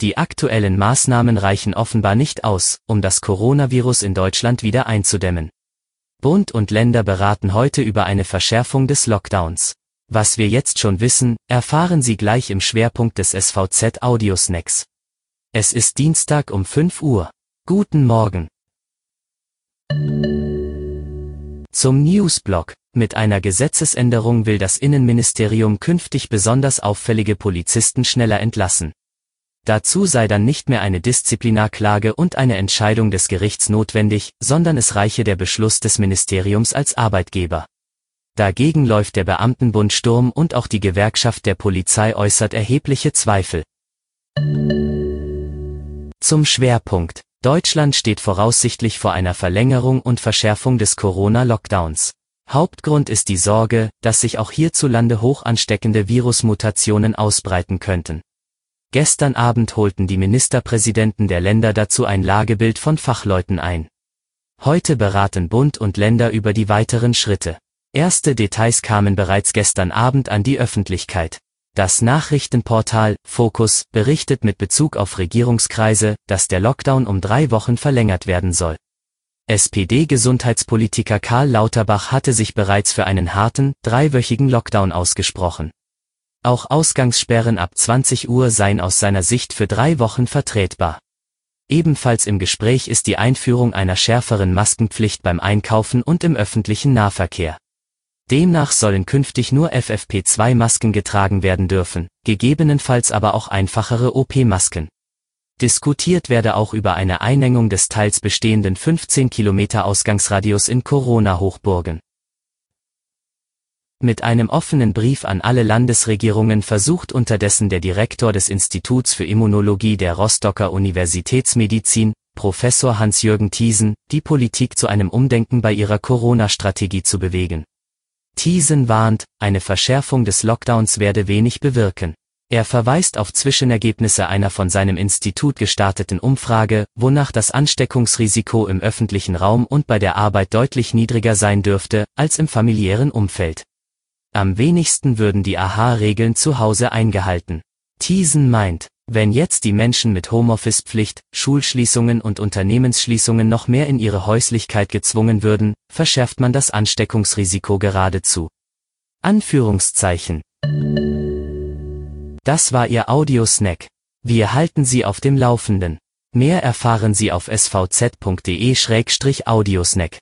Die aktuellen Maßnahmen reichen offenbar nicht aus, um das Coronavirus in Deutschland wieder einzudämmen. Bund und Länder beraten heute über eine Verschärfung des Lockdowns. Was wir jetzt schon wissen, erfahren Sie gleich im Schwerpunkt des SVZ Audiosnacks. Es ist Dienstag um 5 Uhr. Guten Morgen. Zum Newsblog. Mit einer Gesetzesänderung will das Innenministerium künftig besonders auffällige Polizisten schneller entlassen. Dazu sei dann nicht mehr eine Disziplinarklage und eine Entscheidung des Gerichts notwendig, sondern es reiche der Beschluss des Ministeriums als Arbeitgeber. Dagegen läuft der Beamtenbund Sturm und auch die Gewerkschaft der Polizei äußert erhebliche Zweifel. Zum Schwerpunkt. Deutschland steht voraussichtlich vor einer Verlängerung und Verschärfung des Corona-Lockdowns. Hauptgrund ist die Sorge, dass sich auch hierzulande hoch ansteckende Virusmutationen ausbreiten könnten. Gestern Abend holten die Ministerpräsidenten der Länder dazu ein Lagebild von Fachleuten ein. Heute beraten Bund und Länder über die weiteren Schritte. Erste Details kamen bereits gestern Abend an die Öffentlichkeit. Das Nachrichtenportal Focus berichtet mit Bezug auf Regierungskreise, dass der Lockdown um drei Wochen verlängert werden soll. SPD-Gesundheitspolitiker Karl Lauterbach hatte sich bereits für einen harten, dreiwöchigen Lockdown ausgesprochen. Auch Ausgangssperren ab 20 Uhr seien aus seiner Sicht für drei Wochen vertretbar. Ebenfalls im Gespräch ist die Einführung einer schärferen Maskenpflicht beim Einkaufen und im öffentlichen Nahverkehr. Demnach sollen künftig nur FFP2-Masken getragen werden dürfen, gegebenenfalls aber auch einfachere OP-Masken. Diskutiert werde auch über eine Einengung des teils bestehenden 15 Kilometer Ausgangsradius in Corona-Hochburgen. Mit einem offenen Brief an alle Landesregierungen versucht unterdessen der Direktor des Instituts für Immunologie der Rostocker Universitätsmedizin, Professor Hans-Jürgen Thiesen, die Politik zu einem Umdenken bei ihrer Corona-Strategie zu bewegen. Thiesen warnt, eine Verschärfung des Lockdowns werde wenig bewirken. Er verweist auf Zwischenergebnisse einer von seinem Institut gestarteten Umfrage, wonach das Ansteckungsrisiko im öffentlichen Raum und bei der Arbeit deutlich niedriger sein dürfte, als im familiären Umfeld. Am wenigsten würden die AHA-Regeln zu Hause eingehalten. Thiesen meint, wenn jetzt die Menschen mit Homeoffice-Pflicht, Schulschließungen und Unternehmensschließungen noch mehr in ihre Häuslichkeit gezwungen würden, verschärft man das Ansteckungsrisiko geradezu. Anführungszeichen. Das war Ihr Audiosnack. Wir halten Sie auf dem Laufenden. Mehr erfahren Sie auf svz.de-audiosnack.